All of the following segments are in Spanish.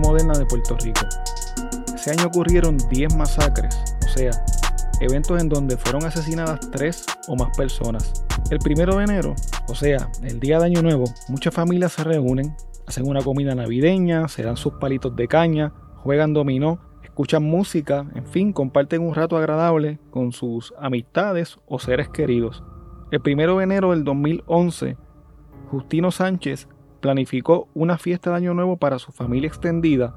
moderna de Puerto Rico. Ese año ocurrieron 10 masacres, o sea, eventos en donde fueron asesinadas 3 o más personas. El primero de enero, o sea, el día de Año Nuevo, muchas familias se reúnen, hacen una comida navideña, se dan sus palitos de caña, juegan dominó, escuchan música, en fin, comparten un rato agradable con sus amistades o seres queridos. El primero de enero del 2011, Justino Sánchez planificó una fiesta de Año Nuevo para su familia extendida.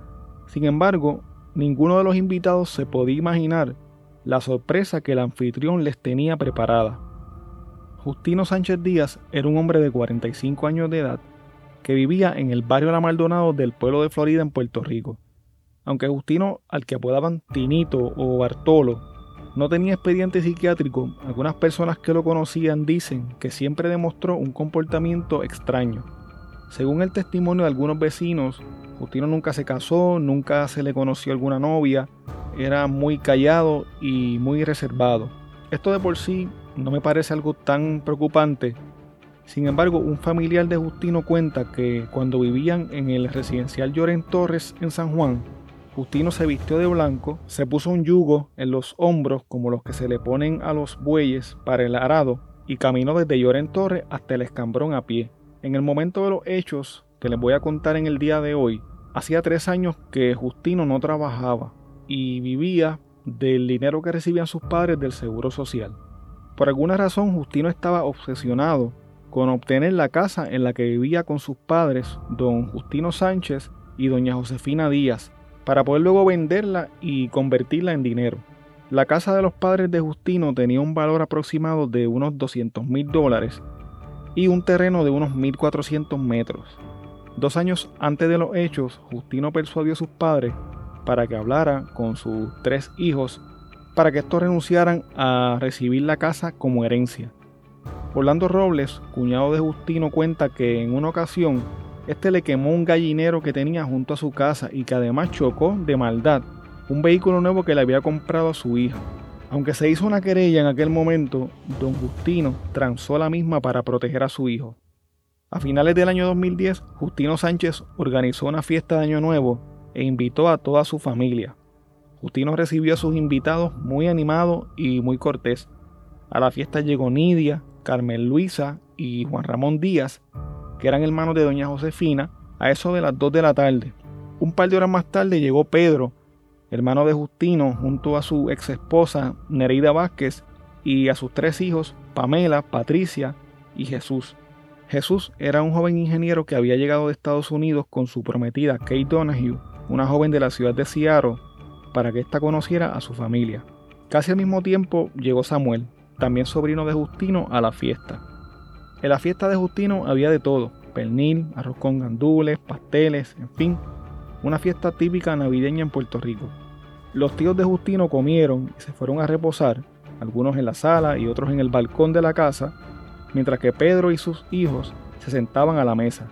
Sin embargo, ninguno de los invitados se podía imaginar la sorpresa que el anfitrión les tenía preparada. Justino Sánchez Díaz era un hombre de 45 años de edad que vivía en el barrio La Maldonado del pueblo de Florida en Puerto Rico. Aunque Justino, al que apodaban Tinito o Bartolo, no tenía expediente psiquiátrico, algunas personas que lo conocían dicen que siempre demostró un comportamiento extraño. Según el testimonio de algunos vecinos, Justino nunca se casó, nunca se le conoció alguna novia, era muy callado y muy reservado. Esto de por sí no me parece algo tan preocupante. Sin embargo, un familiar de Justino cuenta que cuando vivían en el residencial Lloren Torres en San Juan, Justino se vistió de blanco, se puso un yugo en los hombros como los que se le ponen a los bueyes para el arado y caminó desde Lloren Torre hasta el escambrón a pie. En el momento de los hechos que les voy a contar en el día de hoy, hacía tres años que Justino no trabajaba y vivía del dinero que recibían sus padres del Seguro Social. Por alguna razón Justino estaba obsesionado con obtener la casa en la que vivía con sus padres, don Justino Sánchez y doña Josefina Díaz, para poder luego venderla y convertirla en dinero. La casa de los padres de Justino tenía un valor aproximado de unos 200 mil dólares y un terreno de unos 1.400 metros. Dos años antes de los hechos, Justino persuadió a sus padres para que hablara con sus tres hijos para que estos renunciaran a recibir la casa como herencia. Orlando Robles, cuñado de Justino, cuenta que en una ocasión este le quemó un gallinero que tenía junto a su casa y que además chocó de maldad un vehículo nuevo que le había comprado a su hija. Aunque se hizo una querella en aquel momento, don Justino transó la misma para proteger a su hijo. A finales del año 2010, Justino Sánchez organizó una fiesta de Año Nuevo e invitó a toda su familia. Justino recibió a sus invitados muy animado y muy cortés. A la fiesta llegó Nidia, Carmen Luisa y Juan Ramón Díaz, que eran hermanos de doña Josefina, a eso de las 2 de la tarde. Un par de horas más tarde llegó Pedro, hermano de Justino, junto a su ex esposa Nereida Vázquez y a sus tres hijos, Pamela, Patricia y Jesús. Jesús era un joven ingeniero que había llegado de Estados Unidos con su prometida Kate Donahue, una joven de la ciudad de Seattle, para que ésta conociera a su familia. Casi al mismo tiempo llegó Samuel, también sobrino de Justino, a la fiesta. En la fiesta de Justino había de todo, pernil, arroz con gandules, pasteles, en fin, una fiesta típica navideña en Puerto Rico. Los tíos de Justino comieron y se fueron a reposar, algunos en la sala y otros en el balcón de la casa, mientras que Pedro y sus hijos se sentaban a la mesa.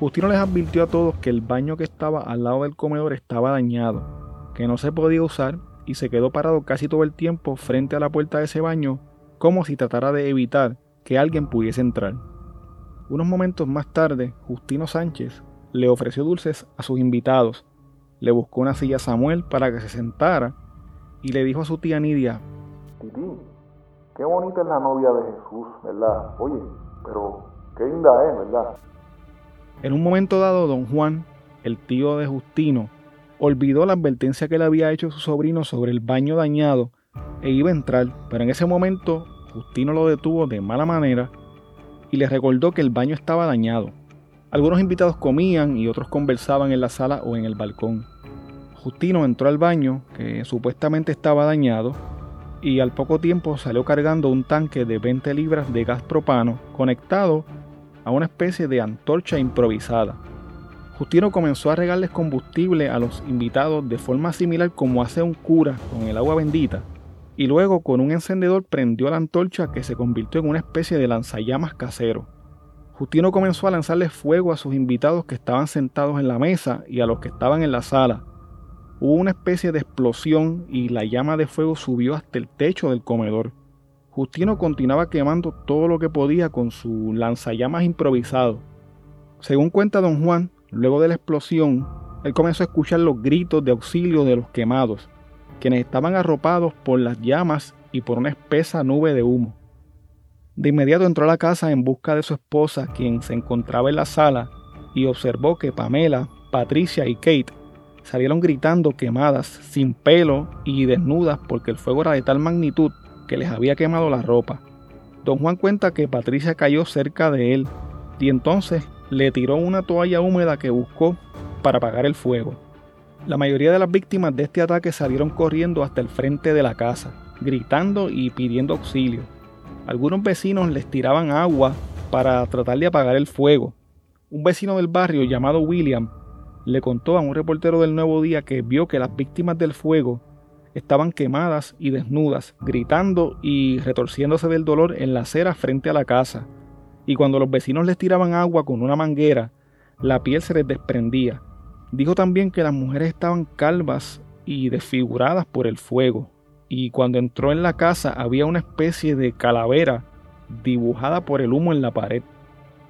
Justino les advirtió a todos que el baño que estaba al lado del comedor estaba dañado, que no se podía usar y se quedó parado casi todo el tiempo frente a la puerta de ese baño como si tratara de evitar que alguien pudiese entrar. Unos momentos más tarde, Justino Sánchez le ofreció dulces a sus invitados, le buscó una silla a Samuel para que se sentara y le dijo a su tía Nidia, Titi, qué bonita es la novia de Jesús, ¿verdad? Oye, pero qué linda es, ¿verdad? En un momento dado, don Juan, el tío de Justino, olvidó la advertencia que le había hecho su sobrino sobre el baño dañado e iba a entrar, pero en ese momento Justino lo detuvo de mala manera y le recordó que el baño estaba dañado. Algunos invitados comían y otros conversaban en la sala o en el balcón. Justino entró al baño, que supuestamente estaba dañado, y al poco tiempo salió cargando un tanque de 20 libras de gas propano conectado a una especie de antorcha improvisada. Justino comenzó a regarles combustible a los invitados de forma similar como hace un cura con el agua bendita, y luego con un encendedor prendió la antorcha que se convirtió en una especie de lanzallamas casero. Justino comenzó a lanzarles fuego a sus invitados que estaban sentados en la mesa y a los que estaban en la sala. Hubo una especie de explosión y la llama de fuego subió hasta el techo del comedor. Justino continuaba quemando todo lo que podía con su lanzallamas improvisado. Según cuenta don Juan, luego de la explosión, él comenzó a escuchar los gritos de auxilio de los quemados, quienes estaban arropados por las llamas y por una espesa nube de humo. De inmediato entró a la casa en busca de su esposa, quien se encontraba en la sala, y observó que Pamela, Patricia y Kate salieron gritando quemadas, sin pelo y desnudas porque el fuego era de tal magnitud que les había quemado la ropa. Don Juan cuenta que Patricia cayó cerca de él y entonces le tiró una toalla húmeda que buscó para apagar el fuego. La mayoría de las víctimas de este ataque salieron corriendo hasta el frente de la casa, gritando y pidiendo auxilio. Algunos vecinos les tiraban agua para tratar de apagar el fuego. Un vecino del barrio llamado William le contó a un reportero del Nuevo Día que vio que las víctimas del fuego estaban quemadas y desnudas, gritando y retorciéndose del dolor en la acera frente a la casa. Y cuando los vecinos les tiraban agua con una manguera, la piel se les desprendía. Dijo también que las mujeres estaban calvas y desfiguradas por el fuego. Y cuando entró en la casa había una especie de calavera dibujada por el humo en la pared.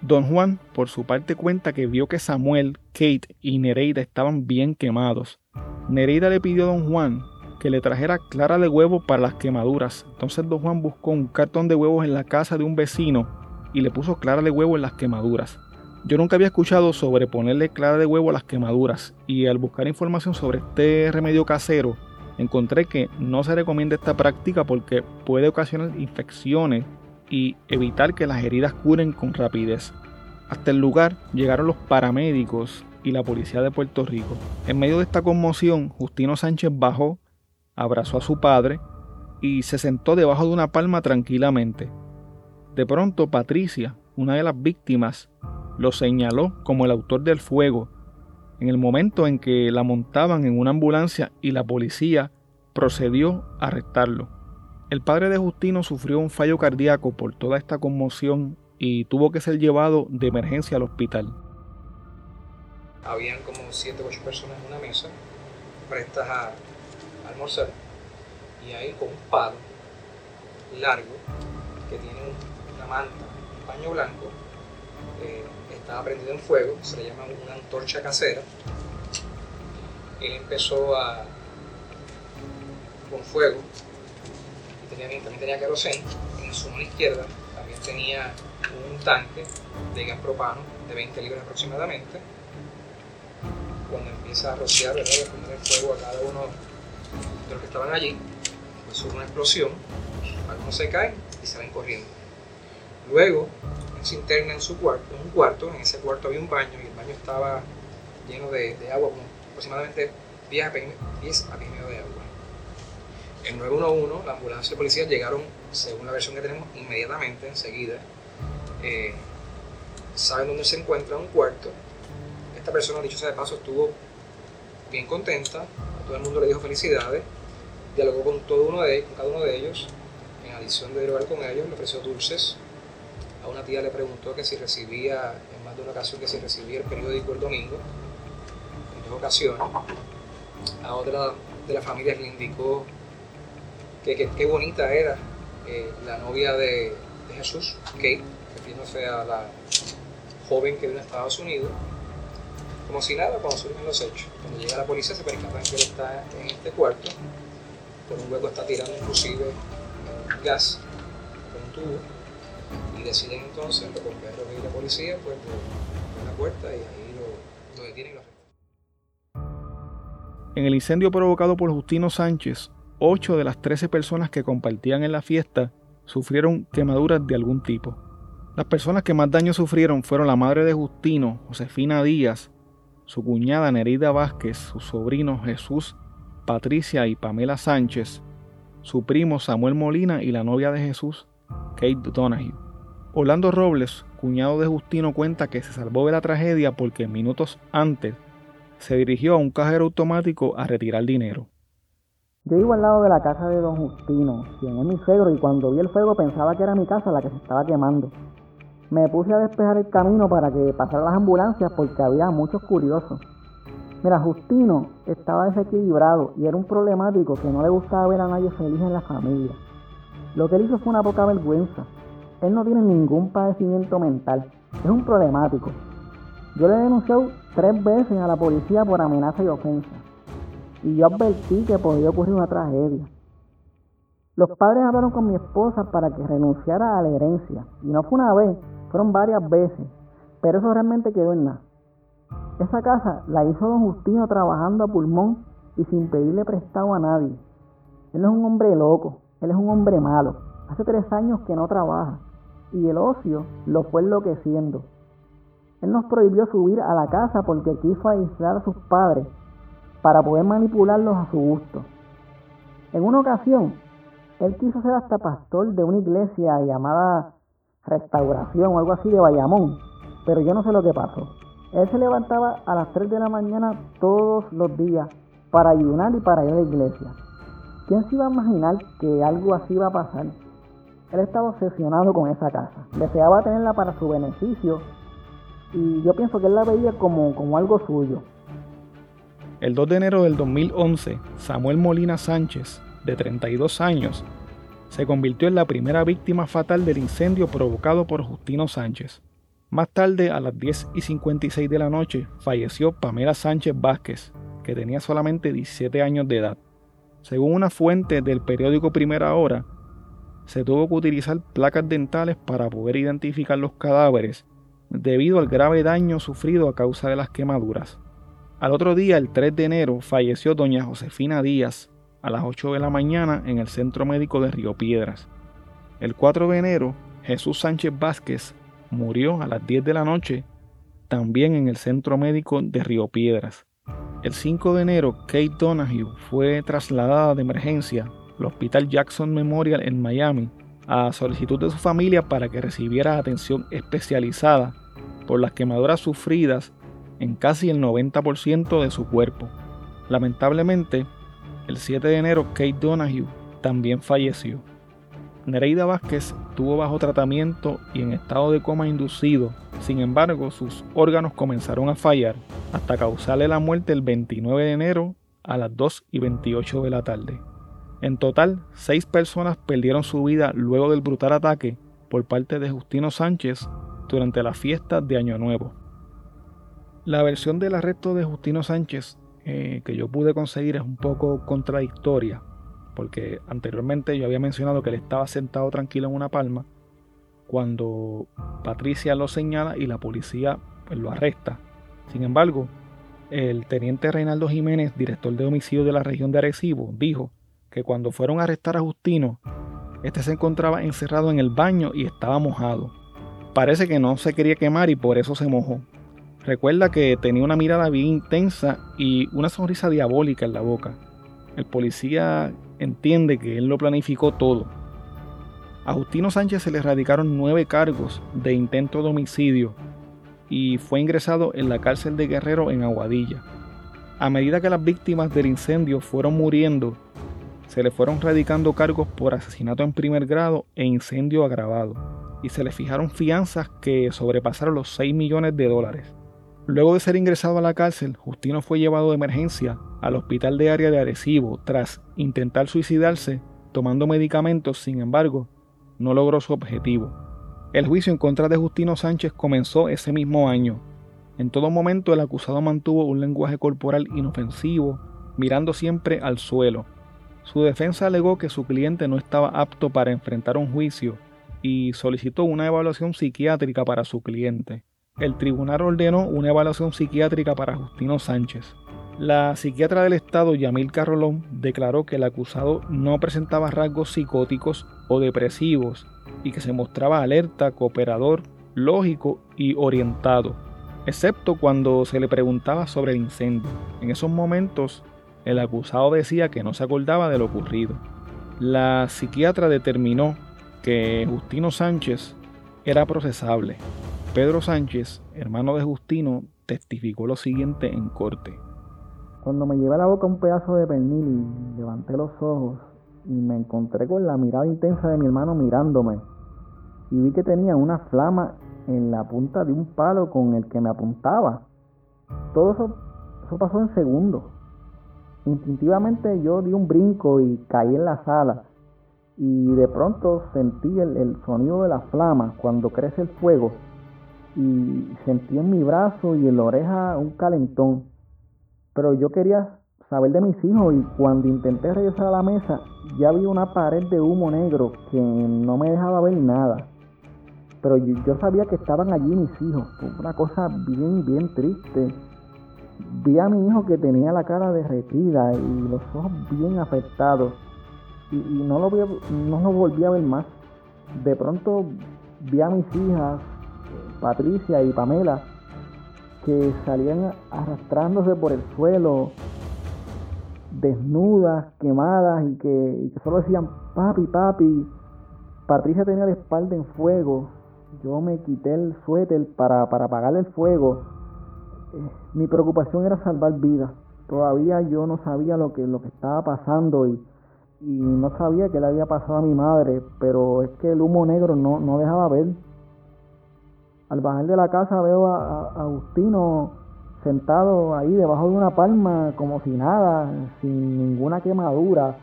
Don Juan, por su parte, cuenta que vio que Samuel, Kate y Nereida estaban bien quemados. Nereida le pidió a Don Juan que le trajera clara de huevo para las quemaduras. Entonces Don Juan buscó un cartón de huevos en la casa de un vecino y le puso clara de huevo en las quemaduras. Yo nunca había escuchado sobre ponerle clara de huevo a las quemaduras y al buscar información sobre este remedio casero encontré que no se recomienda esta práctica porque puede ocasionar infecciones y evitar que las heridas curen con rapidez. Hasta el lugar llegaron los paramédicos y la policía de Puerto Rico. En medio de esta conmoción, Justino Sánchez bajó, abrazó a su padre y se sentó debajo de una palma tranquilamente. De pronto, Patricia, una de las víctimas, lo señaló como el autor del fuego en el momento en que la montaban en una ambulancia y la policía procedió a arrestarlo. El padre de Justino sufrió un fallo cardíaco por toda esta conmoción y tuvo que ser llevado de emergencia al hospital. Habían como 7 o 8 personas en una mesa prestas a almorzar y ahí con un palo largo que tiene una manta, un paño blanco, eh, estaba prendido en fuego, se le llama una antorcha casera. Él empezó a con fuego también tenía queroseno, en su mano izquierda también tenía un tanque de gas propano de 20 libras aproximadamente. Cuando empieza a rociar, ¿verdad? a poner el fuego a cada uno de los que estaban allí, pues surge una explosión, algunos se caen y salen corriendo. Luego, se interna en su cuarto, en un cuarto, en ese cuarto había un baño y el baño estaba lleno de, agua, aproximadamente 10 a 10 a 10 de agua. El 911, la ambulancia de policía llegaron, según la versión que tenemos, inmediatamente, enseguida. Eh, saben dónde se encuentra un cuarto. Esta persona, dicho sea de paso, estuvo bien contenta. Todo el mundo le dijo felicidades. Dialogó con, todo uno de, con cada uno de ellos. En adición de dialogar con ellos, le ofreció dulces. A una tía le preguntó que si recibía, en más de una ocasión, que si recibía el periódico el domingo. En dos ocasiones. A otra de las familias le indicó que qué bonita era eh, la novia de, Jesús, Kate, refiriéndose a la joven que vino a Estados Unidos, como si nada cuando surgen los hechos. Cuando llega la policía se percatan que él está en este cuarto, por un hueco está tirando inclusive gas con un tubo, y deciden entonces los bomberos y la policía pues por la puerta y ahí lo, lo detienen lo en el incendio provocado por Justino Sánchez, 8 de las 13 personas que compartían en la fiesta sufrieron quemaduras de algún tipo. Las personas que más daño sufrieron fueron la madre de Justino, Josefina Díaz, su cuñada Nerida Vázquez, su sobrino Jesús, Patricia y Pamela Sánchez, su primo Samuel Molina y la novia de Jesús, Kate Donahue. Orlando Robles, cuñado de Justino, cuenta que se salvó de la tragedia porque minutos antes se dirigió a un cajero automático a retirar dinero. Yo iba al lado de la casa de don Justino, quien es mi suegro, y cuando vi el fuego pensaba que era mi casa la que se estaba quemando. Me puse a despejar el camino para que pasaran las ambulancias porque había muchos curiosos. Mira, Justino estaba desequilibrado y era un problemático que no le gustaba ver a nadie feliz en la familia. Lo que él hizo fue una poca vergüenza. Él no tiene ningún padecimiento mental, es un problemático. Yo le he denunciado tres veces a la policía por amenaza y ofensa. Y yo advertí que podía ocurrir una tragedia. Los padres hablaron con mi esposa para que renunciara a la herencia. Y no fue una vez, fueron varias veces. Pero eso realmente quedó en nada. Esa casa la hizo don Justino trabajando a pulmón y sin pedirle prestado a nadie. Él es un hombre loco, él es un hombre malo. Hace tres años que no trabaja y el ocio lo fue enloqueciendo. Él nos prohibió subir a la casa porque quiso aislar a sus padres para poder manipularlos a su gusto. En una ocasión, él quiso ser hasta pastor de una iglesia llamada Restauración o algo así de Bayamón, pero yo no sé lo que pasó. Él se levantaba a las 3 de la mañana todos los días para ayunar y para ir a la iglesia. ¿Quién se iba a imaginar que algo así iba a pasar? Él estaba obsesionado con esa casa. Deseaba tenerla para su beneficio y yo pienso que él la veía como, como algo suyo. El 2 de enero del 2011, Samuel Molina Sánchez, de 32 años, se convirtió en la primera víctima fatal del incendio provocado por Justino Sánchez. Más tarde, a las 10 y 56 de la noche, falleció Pamela Sánchez Vázquez, que tenía solamente 17 años de edad. Según una fuente del periódico Primera Hora, se tuvo que utilizar placas dentales para poder identificar los cadáveres debido al grave daño sufrido a causa de las quemaduras. Al otro día, el 3 de enero, falleció doña Josefina Díaz a las 8 de la mañana en el Centro Médico de Río Piedras. El 4 de enero, Jesús Sánchez Vázquez murió a las 10 de la noche también en el Centro Médico de Río Piedras. El 5 de enero, Kate Donahue fue trasladada de emergencia al Hospital Jackson Memorial en Miami a solicitud de su familia para que recibiera atención especializada por las quemaduras sufridas en casi el 90% de su cuerpo. Lamentablemente, el 7 de enero Kate Donahue también falleció. Nereida Vázquez estuvo bajo tratamiento y en estado de coma inducido, sin embargo sus órganos comenzaron a fallar hasta causarle la muerte el 29 de enero a las 2 y 28 de la tarde. En total, seis personas perdieron su vida luego del brutal ataque por parte de Justino Sánchez durante la fiesta de Año Nuevo. La versión del arresto de Justino Sánchez eh, que yo pude conseguir es un poco contradictoria, porque anteriormente yo había mencionado que él estaba sentado tranquilo en una palma cuando Patricia lo señala y la policía pues, lo arresta. Sin embargo, el teniente Reinaldo Jiménez, director de homicidio de la región de Arecibo, dijo que cuando fueron a arrestar a Justino, este se encontraba encerrado en el baño y estaba mojado. Parece que no se quería quemar y por eso se mojó. Recuerda que tenía una mirada bien intensa y una sonrisa diabólica en la boca. El policía entiende que él lo planificó todo. A Justino Sánchez se le erradicaron nueve cargos de intento de homicidio y fue ingresado en la cárcel de Guerrero en Aguadilla. A medida que las víctimas del incendio fueron muriendo, se le fueron radicando cargos por asesinato en primer grado e incendio agravado, y se le fijaron fianzas que sobrepasaron los 6 millones de dólares. Luego de ser ingresado a la cárcel, Justino fue llevado de emergencia al hospital de área de Arecibo tras intentar suicidarse tomando medicamentos, sin embargo, no logró su objetivo. El juicio en contra de Justino Sánchez comenzó ese mismo año. En todo momento el acusado mantuvo un lenguaje corporal inofensivo, mirando siempre al suelo, su defensa alegó que su cliente no estaba apto para enfrentar un juicio y solicitó una evaluación psiquiátrica para su cliente. El tribunal ordenó una evaluación psiquiátrica para Justino Sánchez. La psiquiatra del Estado, Yamil Carrolón, declaró que el acusado no presentaba rasgos psicóticos o depresivos y que se mostraba alerta, cooperador, lógico y orientado, excepto cuando se le preguntaba sobre el incendio. En esos momentos, el acusado decía que no se acordaba de lo ocurrido. La psiquiatra determinó que Justino Sánchez era procesable. Pedro Sánchez, hermano de Justino, testificó lo siguiente en corte. Cuando me llevé a la boca un pedazo de pernil y levanté los ojos y me encontré con la mirada intensa de mi hermano mirándome y vi que tenía una flama en la punta de un palo con el que me apuntaba. Todo eso, eso pasó en segundos. Instintivamente yo di un brinco y caí en la sala y de pronto sentí el, sonido de la flama cuando crece el fuego y sentí en mi brazo y en la oreja un calentón. Pero yo quería saber de mis hijos y cuando intenté regresar a la mesa ya vi una pared de humo negro que no me dejaba ver nada. Pero yo, sabía que estaban allí mis hijos. Una cosa bien, bien triste. Vi a mi hijo que tenía la cara derretida y los ojos bien afectados. Y, no, lo no lo volví a ver más. De pronto vi a mis hijas, Patricia y Pamela, que salían arrastrándose por el suelo, desnudas, quemadas y que, solo decían papi, papi. Patricia tenía la espalda en fuego. Yo me quité el suéter para, para apagar el fuego. Mi preocupación era salvar vidas. Todavía yo no sabía lo que, lo que estaba pasando y, y no sabía qué le había pasado a mi madre, pero es que el humo negro no, no dejaba ver. Al bajar de la casa veo a, a Agustino sentado ahí debajo de una palma como si nada, sin ninguna quemadura.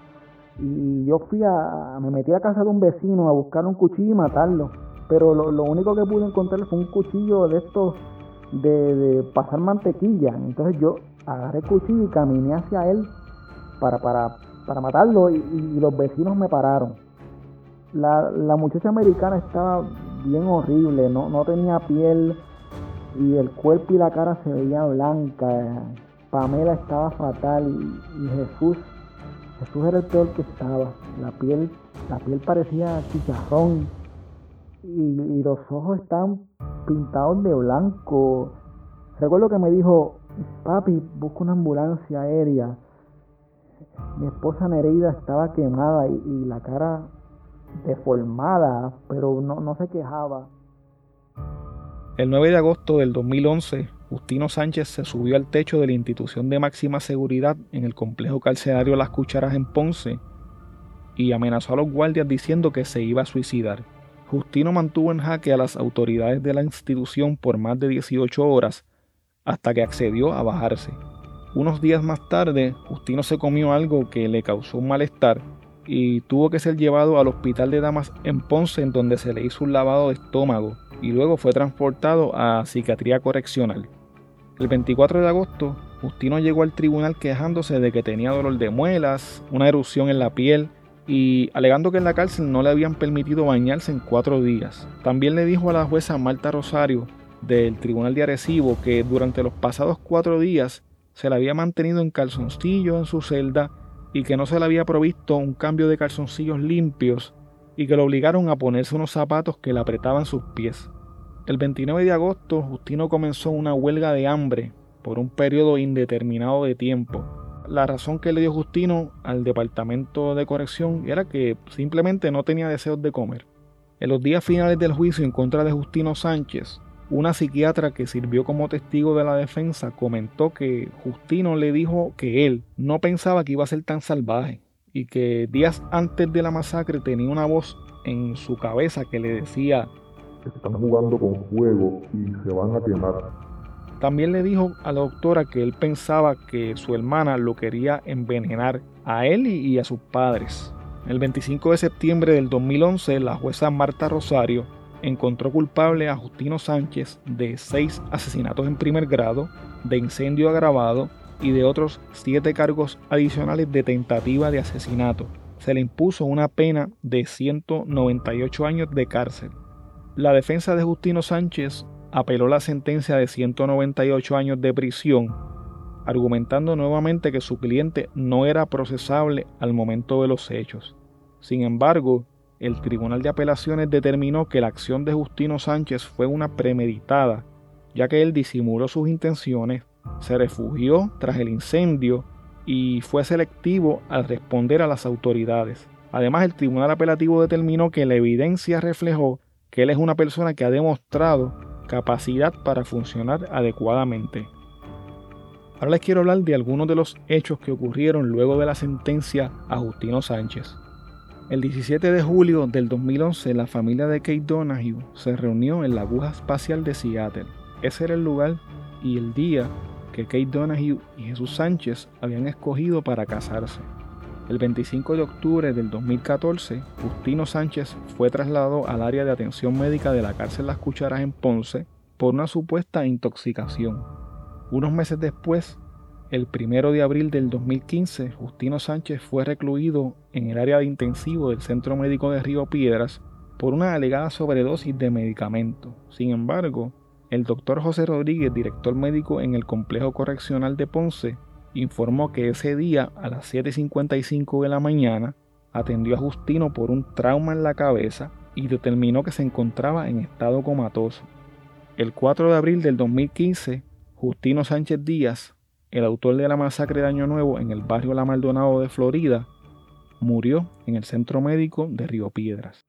Y yo fui a, me metí a casa de un vecino a buscar un cuchillo y matarlo. Pero lo, único que pude encontrar fue un cuchillo de estos de, pasar mantequilla. Entonces yo agarré el cuchillo y caminé hacia él para, para, para matarlo y, los vecinos me pararon. La, la muchacha americana estaba bien horrible, no, no tenía piel, y el cuerpo y la cara se veía blanca. Pamela estaba fatal y, Jesús, Jesús era el peor que estaba. La piel, la piel parecía chicharrón y, los ojos estaban pintados de blanco. Recuerdo que me dijo, papi, busca una ambulancia aérea. Mi esposa Nereida estaba quemada y, la cara deformada, pero no, no se quejaba. El 9 de agosto del 2011, Justino Sánchez se subió al techo de la institución de máxima seguridad en el complejo carcelario Las Cucharas en Ponce y amenazó a los guardias diciendo que se iba a suicidar. Justino mantuvo en jaque a las autoridades de la institución por más de 18 horas hasta que accedió a bajarse. Unos días más tarde, Justino se comió algo que le causó un malestar y tuvo que ser llevado al hospital de damas en Ponce donde se le hizo un lavado de estómago y luego fue transportado a psiquiatría correccional. El 24 de agosto, Justino llegó al tribunal quejándose de que tenía dolor de muelas, una erupción en la piel y alegando que en la cárcel no le habían permitido bañarse en cuatro días. También le dijo a la jueza Marta Rosario del Tribunal de Arecibo que durante los pasados cuatro días se le había mantenido en calzoncillos en su celda y que no se le había provisto un cambio de calzoncillos limpios y que lo obligaron a ponerse unos zapatos que le apretaban sus pies. El 29 de agosto, Justino comenzó una huelga de hambre por un periodo indeterminado de tiempo. La razón que le dio Justino al departamento de corrección era que simplemente no tenía deseos de comer. En los días finales del juicio en contra de Justino Sánchez, una psiquiatra que sirvió como testigo de la defensa comentó que Justino le dijo que él no pensaba que iba a ser tan salvaje, y que días antes de la masacre tenía una voz en su cabeza que le decía están jugando con fuego y se van a quemar. También le dijo a la doctora que él pensaba que su hermana lo quería envenenar a él y a sus padres. El 25 de septiembre del 2011, la jueza Marta Rosario encontró culpable a Justino Sánchez de seis asesinatos en primer grado, de incendio agravado, y de otros siete cargos adicionales de tentativa de asesinato. Se le impuso una pena de 198 años de cárcel. La defensa de Justino Sánchez apeló la sentencia de 198 años de prisión, argumentando nuevamente que su cliente no era procesable al momento de los hechos. Sin embargo, el Tribunal de Apelaciones determinó que la acción de Justino Sánchez fue una premeditada, ya que él disimuló sus intenciones se refugió tras el incendio y fue selectivo al responder a las autoridades. Además, el Tribunal Apelativo determinó que la evidencia reflejó que él es una persona que ha demostrado capacidad para funcionar adecuadamente. Ahora les quiero hablar de algunos de los hechos que ocurrieron luego de la sentencia a Justino Sánchez. El 17 de julio del 2011, la familia de Kate Donahue se reunió en la aguja espacial de Seattle. Ese era el lugar y el día que Kate Donahue y Jesús Sánchez habían escogido para casarse. El 25 de octubre del 2014, Justino Sánchez fue trasladado al área de atención médica de la cárcel Las Cucharas en Ponce por una supuesta intoxicación. Unos meses después, el primero de abril del 2015, Justino Sánchez fue recluido en el área de intensivo del Centro Médico de Río Piedras por una alegada sobredosis de medicamento. Sin embargo, el doctor José Rodríguez, director médico en el Complejo Correccional de Ponce, informó que ese día a las 7.55 de la mañana atendió a Justino por un trauma en la cabeza y determinó que se encontraba en estado comatoso. El 4 de abril del 2015, Justino Sánchez Díaz, el autor de la masacre de Año Nuevo en el barrio La Maldonado de Florida, murió en el centro médico de Río Piedras.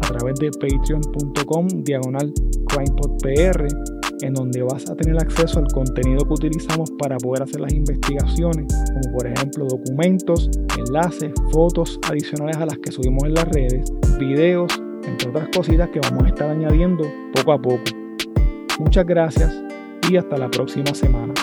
través de patreon.com diagonal crimepodpr en donde vas a tener acceso al contenido que utilizamos para poder hacer las investigaciones, como por ejemplo documentos, enlaces, fotos adicionales a las que subimos en las redes, videos, entre otras cositas que vamos a estar añadiendo poco a poco. Muchas gracias y hasta la próxima semana.